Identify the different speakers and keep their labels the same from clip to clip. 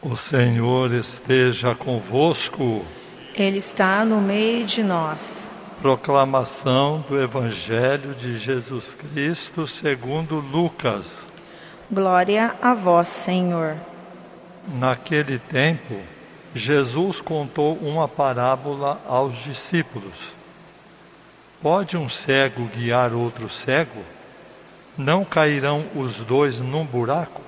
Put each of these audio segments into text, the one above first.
Speaker 1: O Senhor esteja convosco.
Speaker 2: Ele está no meio de nós.
Speaker 1: Proclamação do Evangelho de Jesus Cristo segundo Lucas.
Speaker 2: Glória a vós, Senhor.
Speaker 1: Naquele tempo, Jesus contou uma parábola aos discípulos. Pode um cego guiar outro cego? Não cairão os dois num buraco?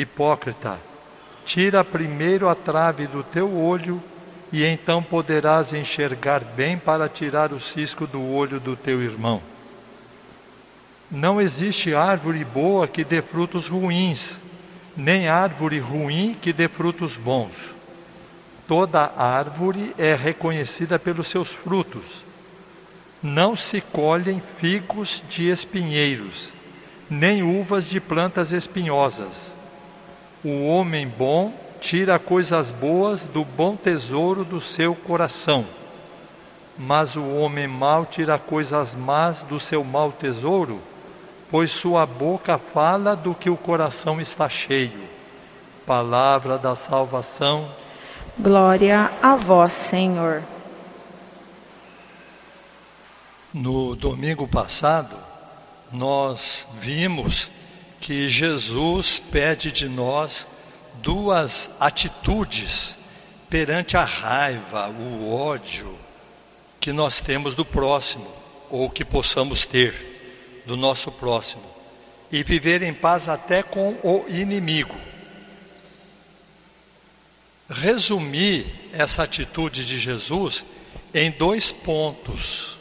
Speaker 1: Hipócrita, tira primeiro a trave do teu olho, e então poderás enxergar bem para tirar o cisco do olho do teu irmão. Não existe árvore boa que dê frutos ruins, nem árvore ruim que dê frutos bons. Toda árvore é reconhecida pelos seus frutos. Não se colhem figos de espinheiros, nem uvas de plantas espinhosas o homem bom tira coisas boas do bom tesouro do seu coração, mas o homem mau tira coisas más do seu mau tesouro, pois sua boca fala do que o coração está cheio. Palavra da salvação.
Speaker 2: Glória a vós, Senhor.
Speaker 1: No domingo passado, nós vimos que Jesus pede de nós duas atitudes perante a raiva, o ódio que nós temos do próximo ou que possamos ter do nosso próximo e viver em paz até com o inimigo. Resumir essa atitude de Jesus em dois pontos.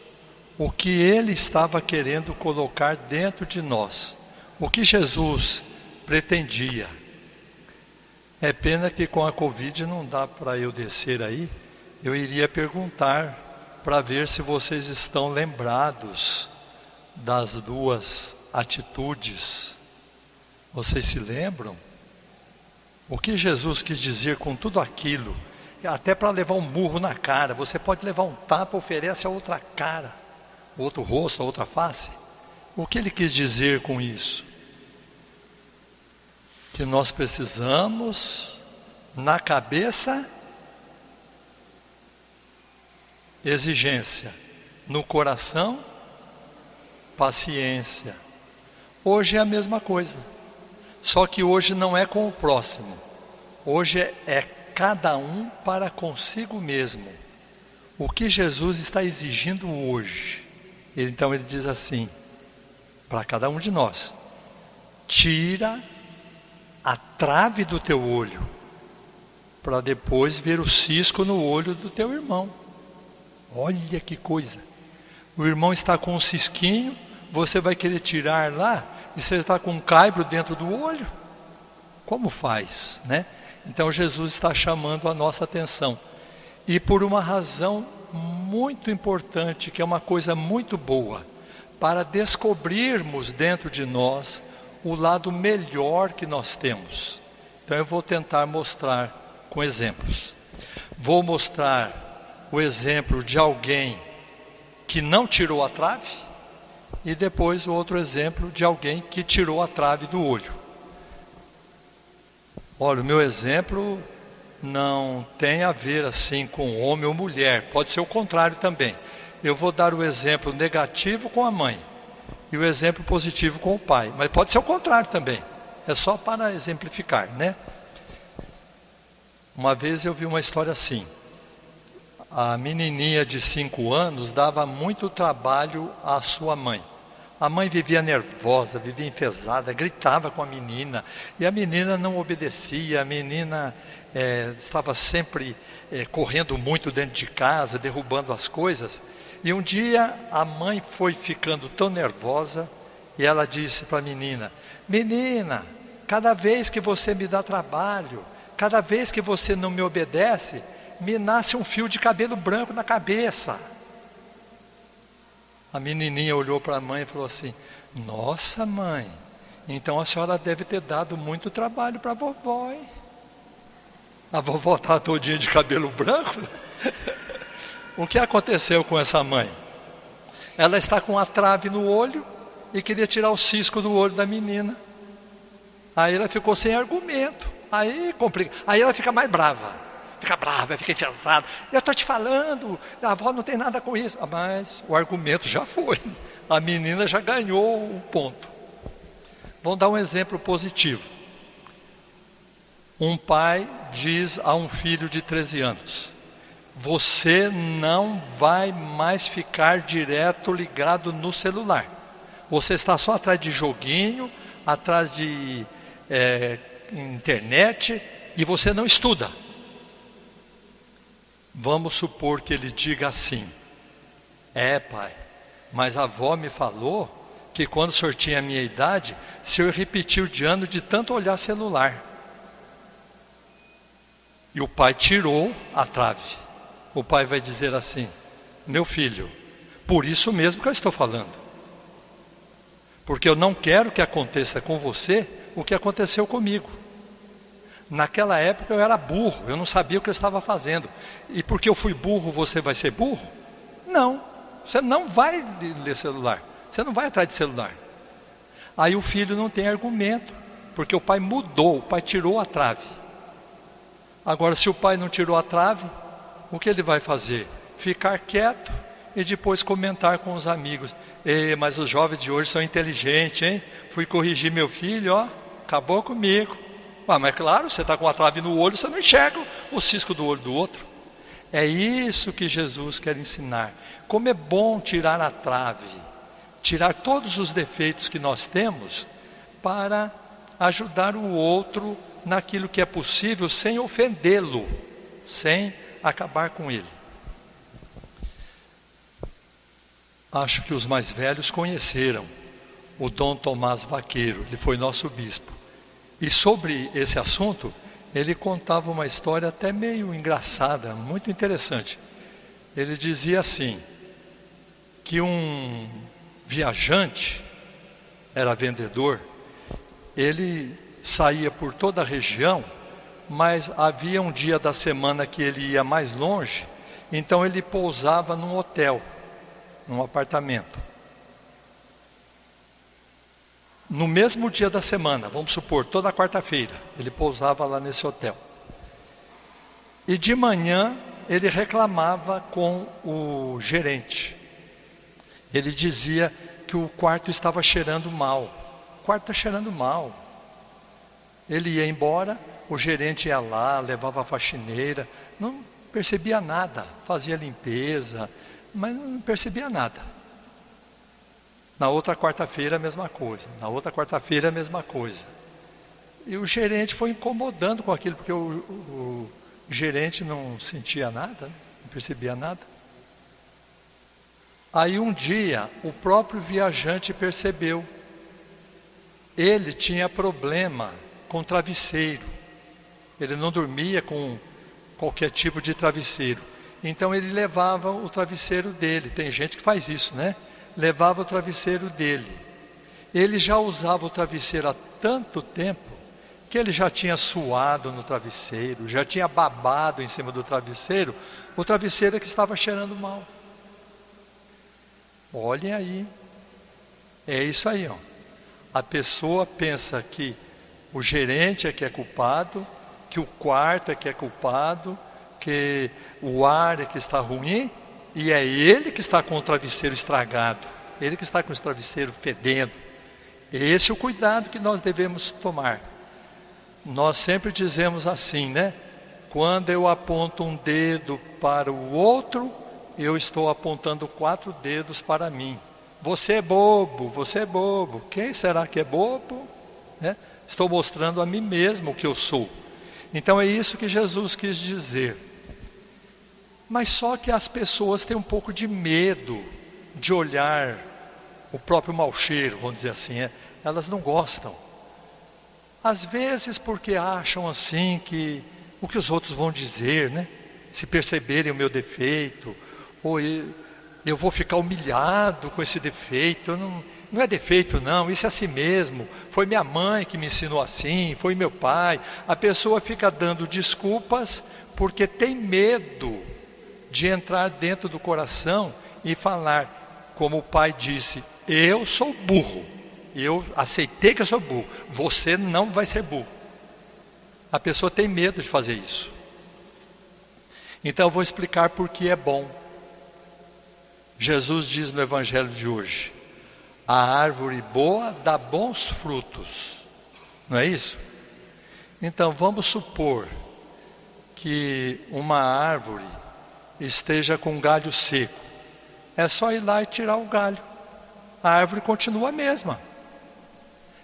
Speaker 1: O que ele estava querendo colocar dentro de nós o que Jesus pretendia. É pena que com a Covid não dá para eu descer aí. Eu iria perguntar para ver se vocês estão lembrados das duas atitudes. Vocês se lembram? O que Jesus quis dizer com tudo aquilo? Até para levar um murro na cara. Você pode levar um tapa, oferece a outra cara, outro rosto, a outra face. O que ele quis dizer com isso? Que nós precisamos, na cabeça, exigência, no coração, paciência. Hoje é a mesma coisa, só que hoje não é com o próximo, hoje é, cada um para consigo mesmo. O que Jesus está exigindo hoje? Então ele diz assim: para cada um de nós. Tira a trave do teu olho, para depois ver o cisco no olho do teu irmão. Olha que coisa. O irmão está com um cisquinho, você vai querer tirar lá e você está com um caibro dentro do olho. Como faz, né? Então Jesus está chamando a nossa atenção. E por uma razão muito importante, que é uma coisa muito boa para descobrirmos dentro de nós o lado melhor que nós temos. Então eu vou tentar mostrar com exemplos. Vou mostrar o exemplo de alguém que não tirou a trave e depois o outro exemplo de alguém que tirou a trave do olho. Olha, o meu exemplo não tem a ver assim com homem ou mulher, pode ser o contrário também eu vou dar o exemplo negativo com a mãe e o exemplo positivo com o pai. Mas pode ser o contrário também. É só para exemplificar, né? Uma vez eu vi uma história assim. A menininha de cinco anos dava muito trabalho à sua mãe. A mãe vivia nervosa, vivia enfesada, gritava com a menina, e a menina não obedecia, a menina é, estava sempre é, correndo muito dentro de casa, derrubando as coisas. E um dia a mãe foi ficando tão nervosa e ela disse para a menina: Menina, Cada vez que você me dá trabalho, cada vez que você não me obedece, me nasce um fio de cabelo branco na cabeça. A menininha olhou para a mãe e falou assim: Nossa, mãe, então a senhora deve ter dado muito trabalho para a vovó, hein? A vovó está todinha de cabelo branco. o que aconteceu com essa mãe? Ela está com a trave no olho e queria tirar o cisco do olho da menina. Aí ela ficou sem argumento. Aí complica. Aí ela fica mais brava fica brava, fica enfesada. Eu estou te falando, a avó não tem nada com isso. Ah, mas o argumento já foi. A menina já ganhou o ponto. Vamos dar um exemplo positivo. Um pai diz a um filho de 13 anos: Você não vai mais ficar direto ligado no celular. Você está só atrás de joguinho, atrás de é, internet e você não estuda. Vamos supor que ele diga assim: É, pai, mas a avó me falou que quando o senhor tinha a minha idade, o senhor repetiu de ano de tanto olhar celular. E o pai tirou a trave. O pai vai dizer assim: Meu filho, por isso mesmo que eu estou falando. Porque eu não quero que aconteça com você o que aconteceu comigo. Naquela época eu era burro, eu não sabia o que eu estava fazendo. E porque eu fui burro, você vai ser burro? Não, você não vai ler celular, você não vai atrás de celular. Aí o filho não tem argumento, porque o pai mudou, o pai tirou a trave. Agora, se o pai não tirou a trave, o que ele vai fazer? Ficar quieto e depois comentar com os amigos. mas os jovens de hoje são inteligentes, hein? Fui corrigir meu filho, ó, acabou comigo. Ah, mas é claro, você está com a trave no olho, você não enxerga o cisco do olho do outro. É isso que Jesus quer ensinar. Como é bom tirar a trave, tirar todos os defeitos que nós temos para ajudar o outro naquilo que é possível sem ofendê-lo, sem acabar com ele. Acho que os mais velhos conheceram o Dom Tomás Vaqueiro, ele foi nosso bispo. E sobre esse assunto, ele contava uma história até meio engraçada, muito interessante. Ele dizia assim: que um viajante, era vendedor, ele saía por toda a região, mas havia um dia da semana que ele ia mais longe, então ele pousava num hotel, num apartamento no mesmo dia da semana, vamos supor, toda quarta-feira, ele pousava lá nesse hotel. E de manhã ele reclamava com o gerente. Ele dizia que o quarto estava cheirando mal. O quarto está cheirando mal. Ele ia embora, o gerente ia lá, levava a faxineira, não percebia nada, fazia limpeza, mas não percebia nada. Na outra quarta-feira, a mesma coisa. Na outra quarta-feira, a mesma coisa. E o gerente foi incomodando com aquilo, porque o, o, o gerente não sentia nada, não percebia nada. Aí um dia, o próprio viajante percebeu. Ele tinha problema com travesseiro. Ele não dormia com qualquer tipo de travesseiro. Então ele levava o travesseiro dele. Tem gente que faz isso, né? levava o travesseiro dele. Ele já usava o travesseiro há tanto tempo que ele já tinha suado no travesseiro, já tinha babado em cima do travesseiro, o travesseiro é que estava cheirando mal. Olhem aí. É isso aí, ó. A pessoa pensa que o gerente é que é culpado, que o quarto é que é culpado, que o ar é que está ruim, e é ele que está com o travesseiro estragado, ele que está com o travesseiro fedendo. Esse é o cuidado que nós devemos tomar. Nós sempre dizemos assim, né? Quando eu aponto um dedo para o outro, eu estou apontando quatro dedos para mim. Você é bobo, você é bobo. Quem será que é bobo? Né? Estou mostrando a mim mesmo o que eu sou. Então é isso que Jesus quis dizer. Mas só que as pessoas têm um pouco de medo de olhar o próprio mau cheiro, vamos dizer assim. É? Elas não gostam. Às vezes porque acham assim que o que os outros vão dizer, né? Se perceberem o meu defeito, ou eu vou ficar humilhado com esse defeito. Não, não é defeito, não, isso é assim mesmo. Foi minha mãe que me ensinou assim, foi meu pai. A pessoa fica dando desculpas porque tem medo de entrar dentro do coração e falar, como o pai disse: Eu sou burro, eu aceitei que eu sou burro, você não vai ser burro. A pessoa tem medo de fazer isso. Então eu vou explicar por que é bom. Jesus diz no Evangelho de hoje: a árvore boa dá bons frutos, não é isso? Então vamos supor que uma árvore esteja com um galho seco. É só ir lá e tirar o galho. A árvore continua a mesma.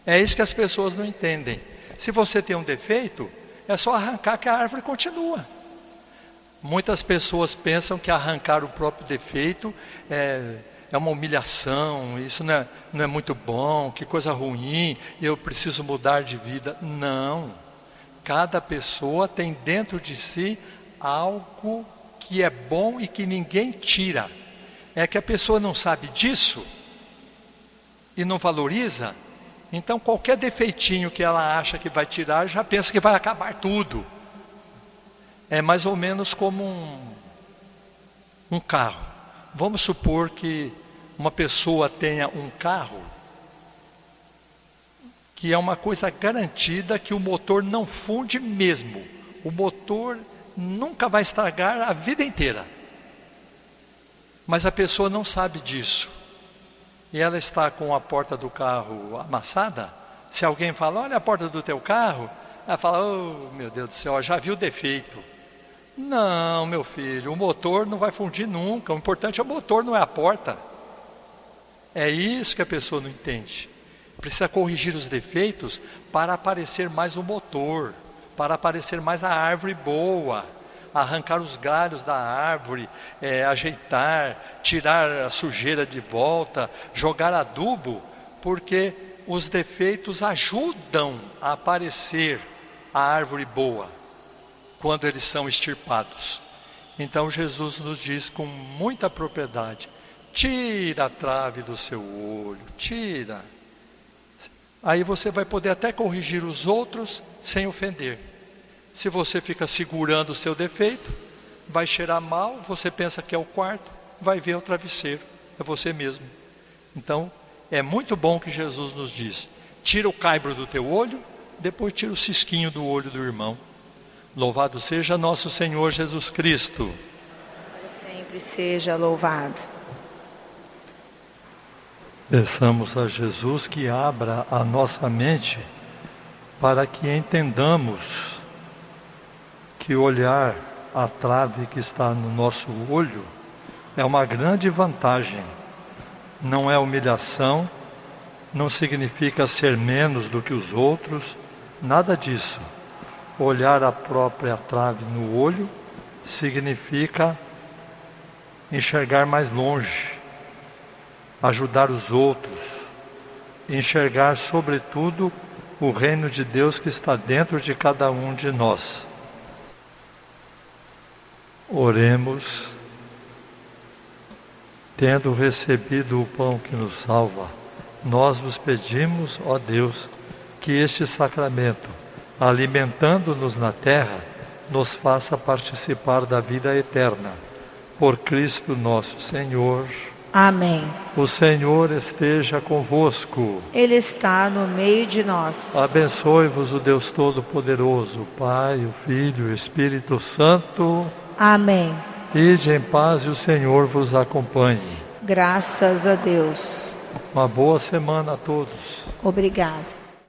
Speaker 1: É isso que as pessoas não entendem. Se você tem um defeito, é só arrancar que a árvore continua. Muitas pessoas pensam que arrancar o próprio defeito é, é uma humilhação, isso não é, não é muito bom, que coisa ruim, eu preciso mudar de vida. Não. Cada pessoa tem dentro de si algo que é bom e que ninguém tira. É que a pessoa não sabe disso e não valoriza, então qualquer defeitinho que ela acha que vai tirar, já pensa que vai acabar tudo. É mais ou menos como um, um carro. Vamos supor que uma pessoa tenha um carro que é uma coisa garantida que o motor não funde mesmo. O motor nunca vai estragar a vida inteira. Mas a pessoa não sabe disso. E ela está com a porta do carro amassada. Se alguém fala, olha a porta do teu carro, ela fala, oh meu Deus do céu, já viu o defeito. Não, meu filho, o motor não vai fundir nunca. O importante é o motor, não é a porta. É isso que a pessoa não entende. Precisa corrigir os defeitos para aparecer mais o motor para aparecer mais a árvore boa, arrancar os galhos da árvore, é, ajeitar, tirar a sujeira de volta, jogar adubo, porque os defeitos ajudam a aparecer a árvore boa quando eles são extirpados. Então Jesus nos diz com muita propriedade: tira a trave do seu olho, tira. Aí você vai poder até corrigir os outros sem ofender. Se você fica segurando o seu defeito, vai cheirar mal, você pensa que é o quarto, vai ver o travesseiro, é você mesmo. Então, é muito bom que Jesus nos diz: tira o caibro do teu olho, depois tira o cisquinho do olho do irmão. Louvado seja nosso Senhor Jesus Cristo.
Speaker 2: Sempre seja louvado.
Speaker 1: Peçamos a Jesus que abra a nossa mente para que entendamos que olhar a trave que está no nosso olho é uma grande vantagem. Não é humilhação, não significa ser menos do que os outros, nada disso. Olhar a própria trave no olho significa enxergar mais longe ajudar os outros, enxergar, sobretudo, o reino de Deus que está dentro de cada um de nós. Oremos, tendo recebido o pão que nos salva, nós vos pedimos, ó Deus, que este sacramento, alimentando-nos na terra, nos faça participar da vida eterna. Por Cristo nosso Senhor.
Speaker 2: Amém.
Speaker 1: O Senhor esteja convosco.
Speaker 2: Ele está no meio de nós.
Speaker 1: Abençoe-vos o Deus Todo-Poderoso, o Pai, o Filho e o Espírito Santo.
Speaker 2: Amém.
Speaker 1: Ide em paz e o Senhor vos acompanhe.
Speaker 2: Graças a Deus.
Speaker 1: Uma boa semana a todos.
Speaker 2: Obrigada.